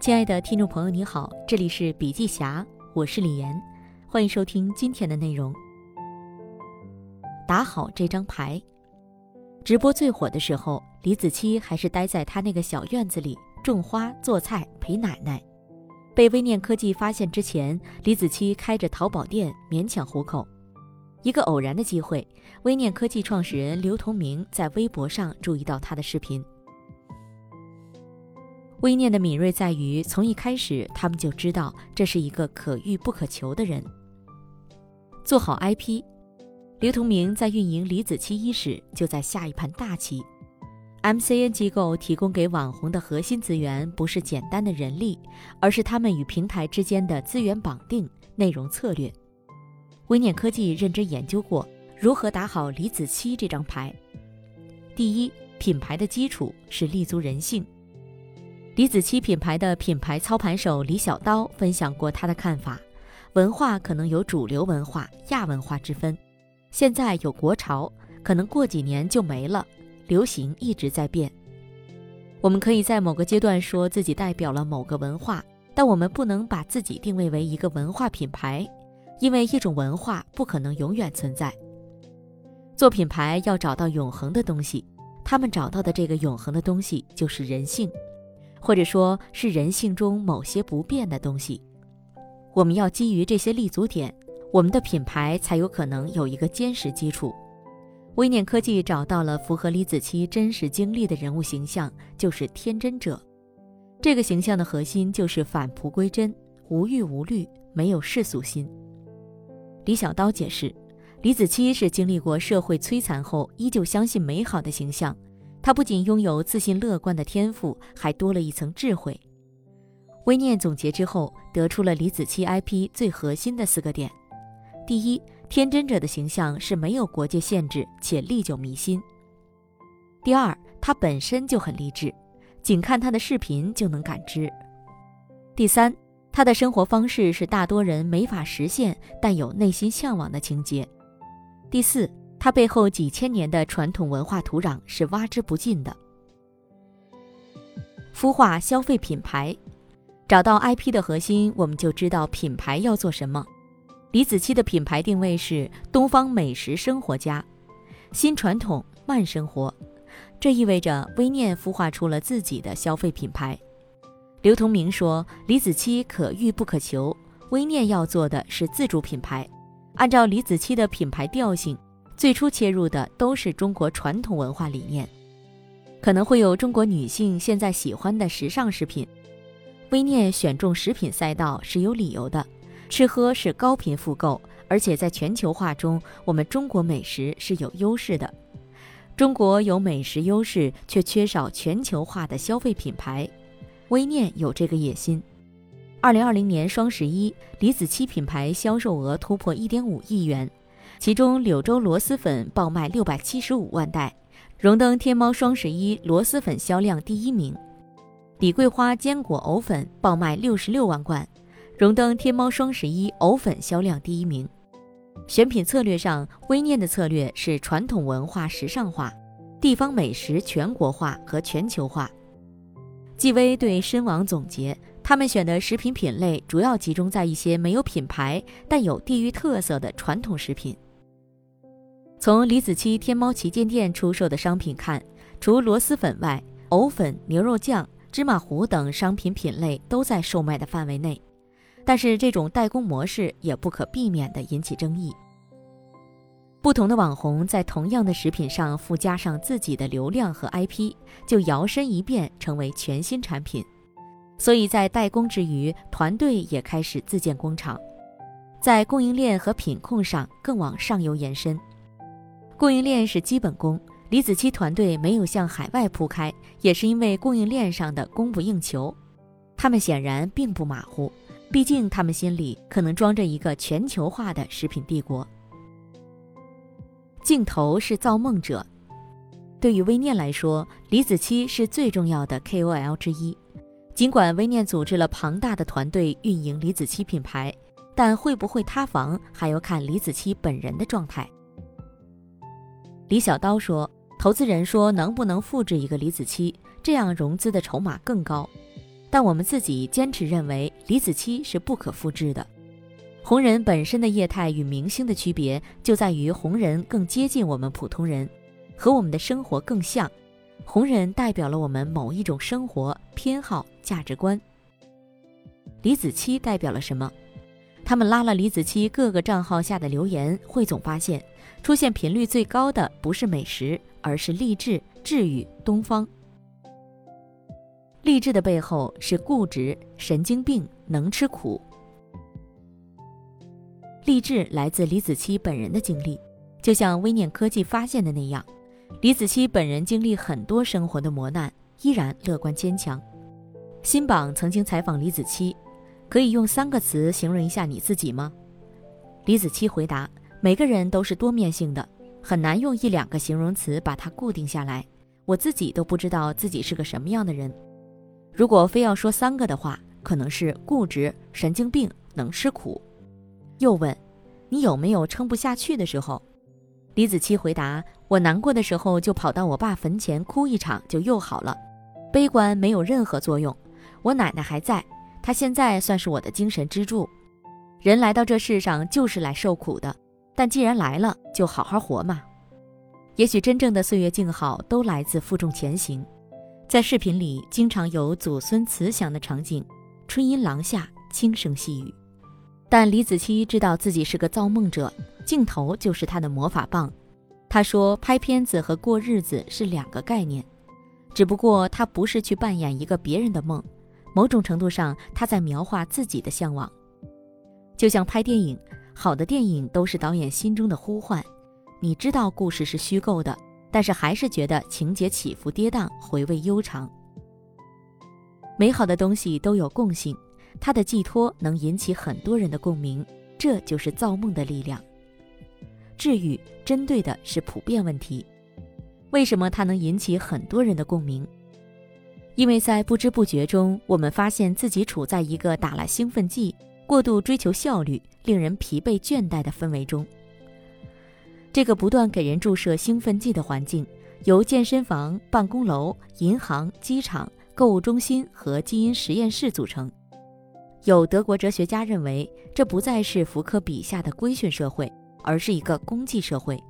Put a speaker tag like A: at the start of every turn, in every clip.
A: 亲爱的听众朋友，你好，这里是笔记侠，我是李岩，欢迎收听今天的内容。打好这张牌。直播最火的时候，李子柒还是待在他那个小院子里种花、做菜、陪奶奶。被微念科技发现之前，李子柒开着淘宝店勉强糊口。一个偶然的机会，微念科技创始人刘同明在微博上注意到他的视频。微念的敏锐在于，从一开始他们就知道这是一个可遇不可求的人。做好 IP，刘同明在运营李子柒伊始就在下一盘大棋。MCN 机构提供给网红的核心资源不是简单的人力，而是他们与平台之间的资源绑定、内容策略。微念科技认真研究过如何打好李子柒这张牌。第一，品牌的基础是立足人性。李子柒品牌的品牌操盘手李小刀分享过他的看法：文化可能有主流文化、亚文化之分，现在有国潮，可能过几年就没了。流行一直在变，我们可以在某个阶段说自己代表了某个文化，但我们不能把自己定位为一个文化品牌，因为一种文化不可能永远存在。做品牌要找到永恒的东西，他们找到的这个永恒的东西就是人性。或者说是人性中某些不变的东西，我们要基于这些立足点，我们的品牌才有可能有一个坚实基础。微念科技找到了符合李子柒真实经历的人物形象，就是天真者。这个形象的核心就是返璞归真，无欲无虑，没有世俗心。李小刀解释，李子柒是经历过社会摧残后，依旧相信美好的形象。他不仅拥有自信乐观的天赋，还多了一层智慧。微念总结之后，得出了李子柒 IP 最核心的四个点：第一，天真者的形象是没有国界限制且历久弥新；第二，他本身就很励志，仅看他的视频就能感知；第三，他的生活方式是大多人没法实现但有内心向往的情节；第四。它背后几千年的传统文化土壤是挖之不尽的。孵化消费品牌，找到 IP 的核心，我们就知道品牌要做什么。李子柒的品牌定位是东方美食生活家，新传统慢生活，这意味着微念孵化出了自己的消费品牌。刘同明说：“李子柒可遇不可求，微念要做的是自主品牌，按照李子柒的品牌调性。”最初切入的都是中国传统文化理念，可能会有中国女性现在喜欢的时尚食品。微念选中食品赛道是有理由的，吃喝是高频复购，而且在全球化中，我们中国美食是有优势的。中国有美食优势，却缺少全球化的消费品牌。微念有这个野心。二零二零年双十一，李子柒品牌销售额突破一点五亿元。其中，柳州螺蛳粉爆卖六百七十五万袋，荣登天猫双十一螺蛳粉销量第一名；李桂花坚果藕粉爆卖六十六万罐，荣登天猫双十一藕粉销量第一名。选品策略上，微念的策略是传统文化时尚化、地方美食全国化和全球化。纪微对深网总结。他们选的食品品类主要集中在一些没有品牌但有地域特色的传统食品。从李子柒天猫旗舰店出售的商品看，除螺蛳粉外，藕粉、牛肉酱、芝麻糊等商品品类都在售卖的范围内。但是，这种代工模式也不可避免地引起争议。不同的网红在同样的食品上附加上自己的流量和 IP，就摇身一变成为全新产品。所以在代工之余，团队也开始自建工厂，在供应链和品控上更往上游延伸。供应链是基本功，李子柒团队没有向海外铺开，也是因为供应链上的供不应求。他们显然并不马虎，毕竟他们心里可能装着一个全球化的食品帝国。镜头是造梦者，对于微念来说，李子柒是最重要的 KOL 之一。尽管微念组织了庞大的团队运营李子柒品牌，但会不会塌房还要看李子柒本人的状态。李小刀说：“投资人说能不能复制一个李子柒，这样融资的筹码更高。但我们自己坚持认为李子柒是不可复制的。红人本身的业态与明星的区别就在于红人更接近我们普通人，和我们的生活更像。红人代表了我们某一种生活偏好、价值观。李子柒代表了什么？他们拉了李子柒各个账号下的留言，汇总发现，出现频率最高的不是美食，而是励志、治愈、东方。励志的背后是固执、神经病、能吃苦。励志来自李子柒本人的经历，就像微念科技发现的那样，李子柒本人经历很多生活的磨难，依然乐观坚强。新榜曾经采访李子柒。可以用三个词形容一下你自己吗？李子柒回答：“每个人都是多面性的，很难用一两个形容词把它固定下来。我自己都不知道自己是个什么样的人。如果非要说三个的话，可能是固执、神经病、能吃苦。”又问：“你有没有撑不下去的时候？”李子柒回答：“我难过的时候就跑到我爸坟前哭一场，就又好了。悲观没有任何作用。我奶奶还在。”她现在算是我的精神支柱。人来到这世上就是来受苦的，但既然来了，就好好活嘛。也许真正的岁月静好都来自负重前行。在视频里，经常有祖孙慈祥的场景，春阴廊下轻声细语。但李子柒知道自己是个造梦者，镜头就是他的魔法棒。他说，拍片子和过日子是两个概念，只不过他不是去扮演一个别人的梦。某种程度上，他在描画自己的向往，就像拍电影，好的电影都是导演心中的呼唤。你知道故事是虚构的，但是还是觉得情节起伏跌宕，回味悠长。美好的东西都有共性，它的寄托能引起很多人的共鸣，这就是造梦的力量。治愈针对的是普遍问题，为什么它能引起很多人的共鸣？因为在不知不觉中，我们发现自己处在一个打了兴奋剂、过度追求效率、令人疲惫倦怠的氛围中。这个不断给人注射兴奋剂的环境，由健身房、办公楼、银行、机场、购物中心和基因实验室组成。有德国哲学家认为，这不再是福柯笔下的规训社会，而是一个功绩社会。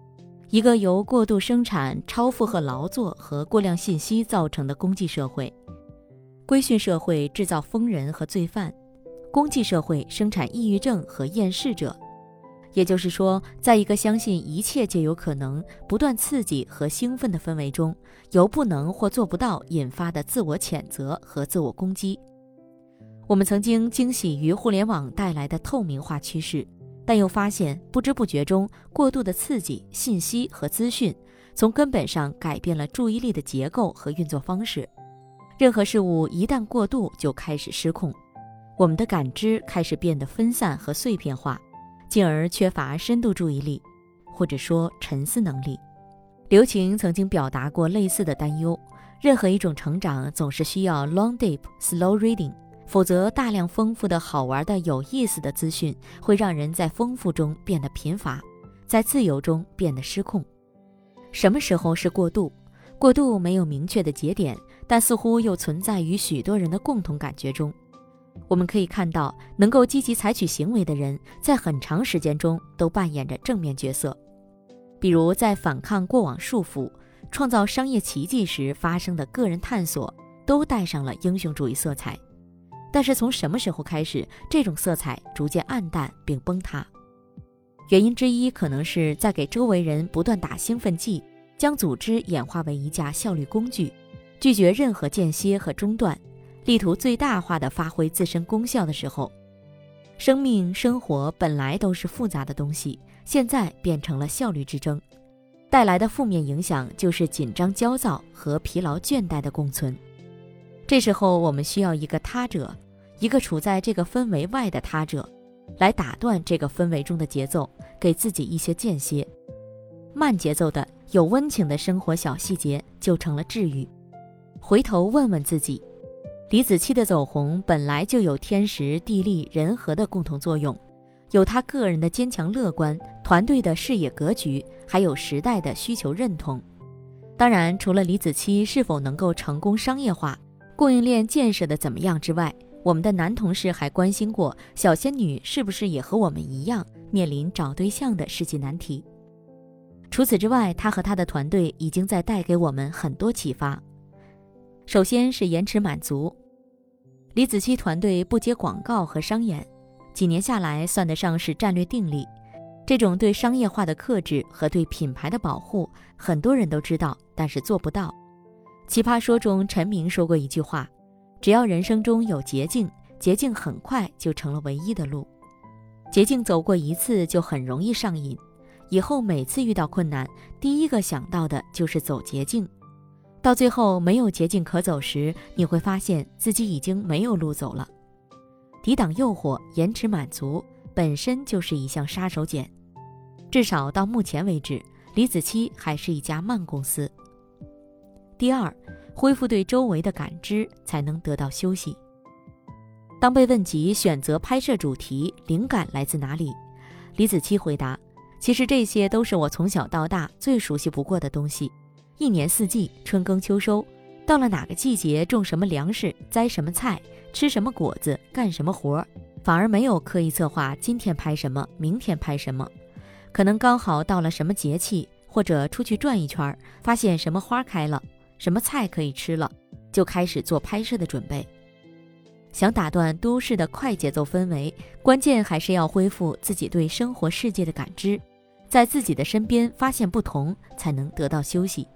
A: 一个由过度生产、超负荷劳作和过量信息造成的功绩社会，规训社会制造疯人和罪犯，功绩社会生产抑郁症和厌世者。也就是说，在一个相信一切皆有可能、不断刺激和兴奋的氛围中，由不能或做不到引发的自我谴责和自我攻击。我们曾经惊喜于互联网带来的透明化趋势。但又发现，不知不觉中，过度的刺激、信息和资讯，从根本上改变了注意力的结构和运作方式。任何事物一旦过度，就开始失控，我们的感知开始变得分散和碎片化，进而缺乏深度注意力，或者说沉思能力。刘擎曾经表达过类似的担忧：任何一种成长总是需要 long deep slow reading。否则，大量丰富的好玩的、有意思的资讯会让人在丰富中变得贫乏，在自由中变得失控。什么时候是过度？过度没有明确的节点，但似乎又存在于许多人的共同感觉中。我们可以看到，能够积极采取行为的人，在很长时间中都扮演着正面角色，比如在反抗过往束缚、创造商业奇迹时发生的个人探索，都带上了英雄主义色彩。但是从什么时候开始，这种色彩逐渐暗淡并崩塌？原因之一可能是在给周围人不断打兴奋剂，将组织演化为一架效率工具，拒绝任何间歇和中断，力图最大化的发挥自身功效的时候。生命生活本来都是复杂的东西，现在变成了效率之争，带来的负面影响就是紧张、焦躁和疲劳倦怠的共存。这时候，我们需要一个他者，一个处在这个氛围外的他者，来打断这个氛围中的节奏，给自己一些间歇。慢节奏的、有温情的生活小细节就成了治愈。回头问问自己，李子柒的走红本来就有天时地利人和的共同作用，有他个人的坚强乐观、团队的视野格局，还有时代的需求认同。当然，除了李子柒是否能够成功商业化。供应链建设的怎么样之外，我们的男同事还关心过小仙女是不是也和我们一样面临找对象的世纪难题。除此之外，他和他的团队已经在带给我们很多启发。首先是延迟满足，李子柒团队不接广告和商演，几年下来算得上是战略定力。这种对商业化的克制和对品牌的保护，很多人都知道，但是做不到。奇葩说中，陈明说过一句话：“只要人生中有捷径，捷径很快就成了唯一的路。捷径走过一次就很容易上瘾，以后每次遇到困难，第一个想到的就是走捷径。到最后没有捷径可走时，你会发现自己已经没有路走了。抵挡诱惑，延迟满足，本身就是一项杀手锏。至少到目前为止，李子柒还是一家慢公司。”第二，恢复对周围的感知，才能得到休息。当被问及选择拍摄主题灵感来自哪里，李子柒回答：“其实这些都是我从小到大最熟悉不过的东西。一年四季，春耕秋收，到了哪个季节种什么粮食，栽什么菜，吃什么果子，干什么活儿，反而没有刻意策划今天拍什么，明天拍什么。可能刚好到了什么节气，或者出去转一圈，发现什么花开了。”什么菜可以吃了，就开始做拍摄的准备。想打断都市的快节奏氛围，关键还是要恢复自己对生活世界的感知，在自己的身边发现不同，才能得到休息。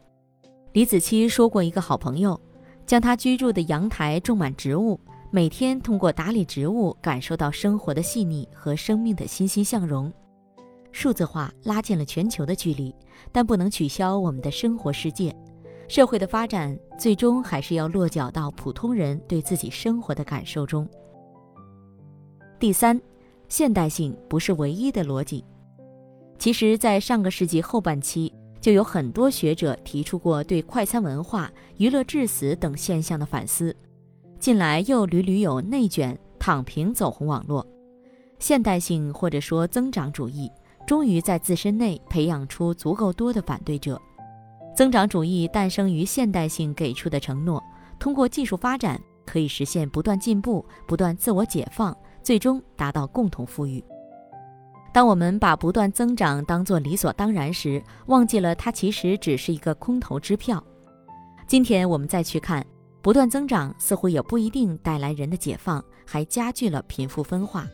A: 李子柒说过，一个好朋友将他居住的阳台种满植物，每天通过打理植物感受到生活的细腻和生命的欣欣向荣。数字化拉近了全球的距离，但不能取消我们的生活世界。社会的发展最终还是要落脚到普通人对自己生活的感受中。第三，现代性不是唯一的逻辑。其实，在上个世纪后半期，就有很多学者提出过对快餐文化、娱乐致死等现象的反思。近来又屡屡有内卷、躺平走红网络。现代性或者说增长主义，终于在自身内培养出足够多的反对者。增长主义诞生于现代性给出的承诺，通过技术发展可以实现不断进步、不断自我解放，最终达到共同富裕。当我们把不断增长当作理所当然时，忘记了它其实只是一个空头支票。今天我们再去看，不断增长似乎也不一定带来人的解放，还加剧了贫富分化。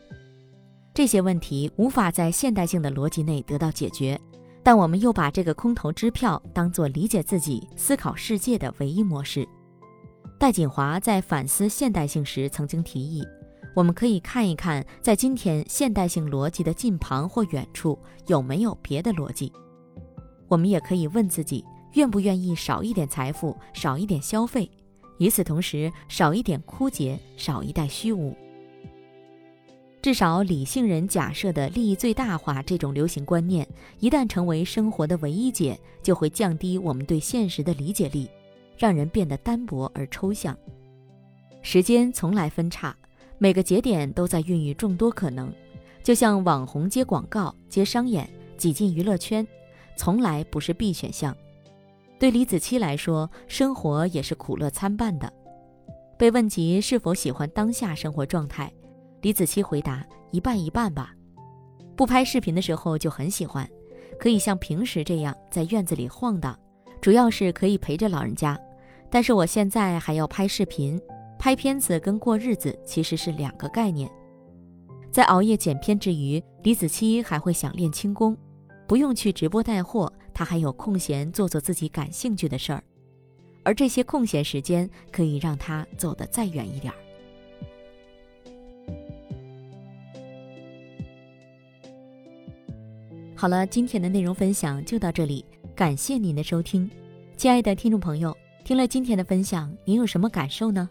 A: 这些问题无法在现代性的逻辑内得到解决。但我们又把这个空头支票当作理解自己、思考世界的唯一模式。戴锦华在反思现代性时曾经提议，我们可以看一看，在今天现代性逻辑的近旁或远处有没有别的逻辑。我们也可以问自己，愿不愿意少一点财富，少一点消费，与此同时少一点枯竭，少一代虚无。至少，理性人假设的利益最大化这种流行观念，一旦成为生活的唯一解，就会降低我们对现实的理解力，让人变得单薄而抽象。时间从来分叉，每个节点都在孕育众多可能，就像网红接广告、接商演、挤进娱乐圈，从来不是必选项。对李子柒来说，生活也是苦乐参半的。被问及是否喜欢当下生活状态。李子柒回答：“一半一半吧。不拍视频的时候就很喜欢，可以像平时这样在院子里晃荡，主要是可以陪着老人家。但是我现在还要拍视频，拍片子跟过日子其实是两个概念。在熬夜剪片之余，李子柒还会想练轻功，不用去直播带货，他还有空闲做做自己感兴趣的事儿，而这些空闲时间可以让他走得再远一点儿。”好了，今天的内容分享就到这里，感谢您的收听，亲爱的听众朋友，听了今天的分享，您有什么感受呢？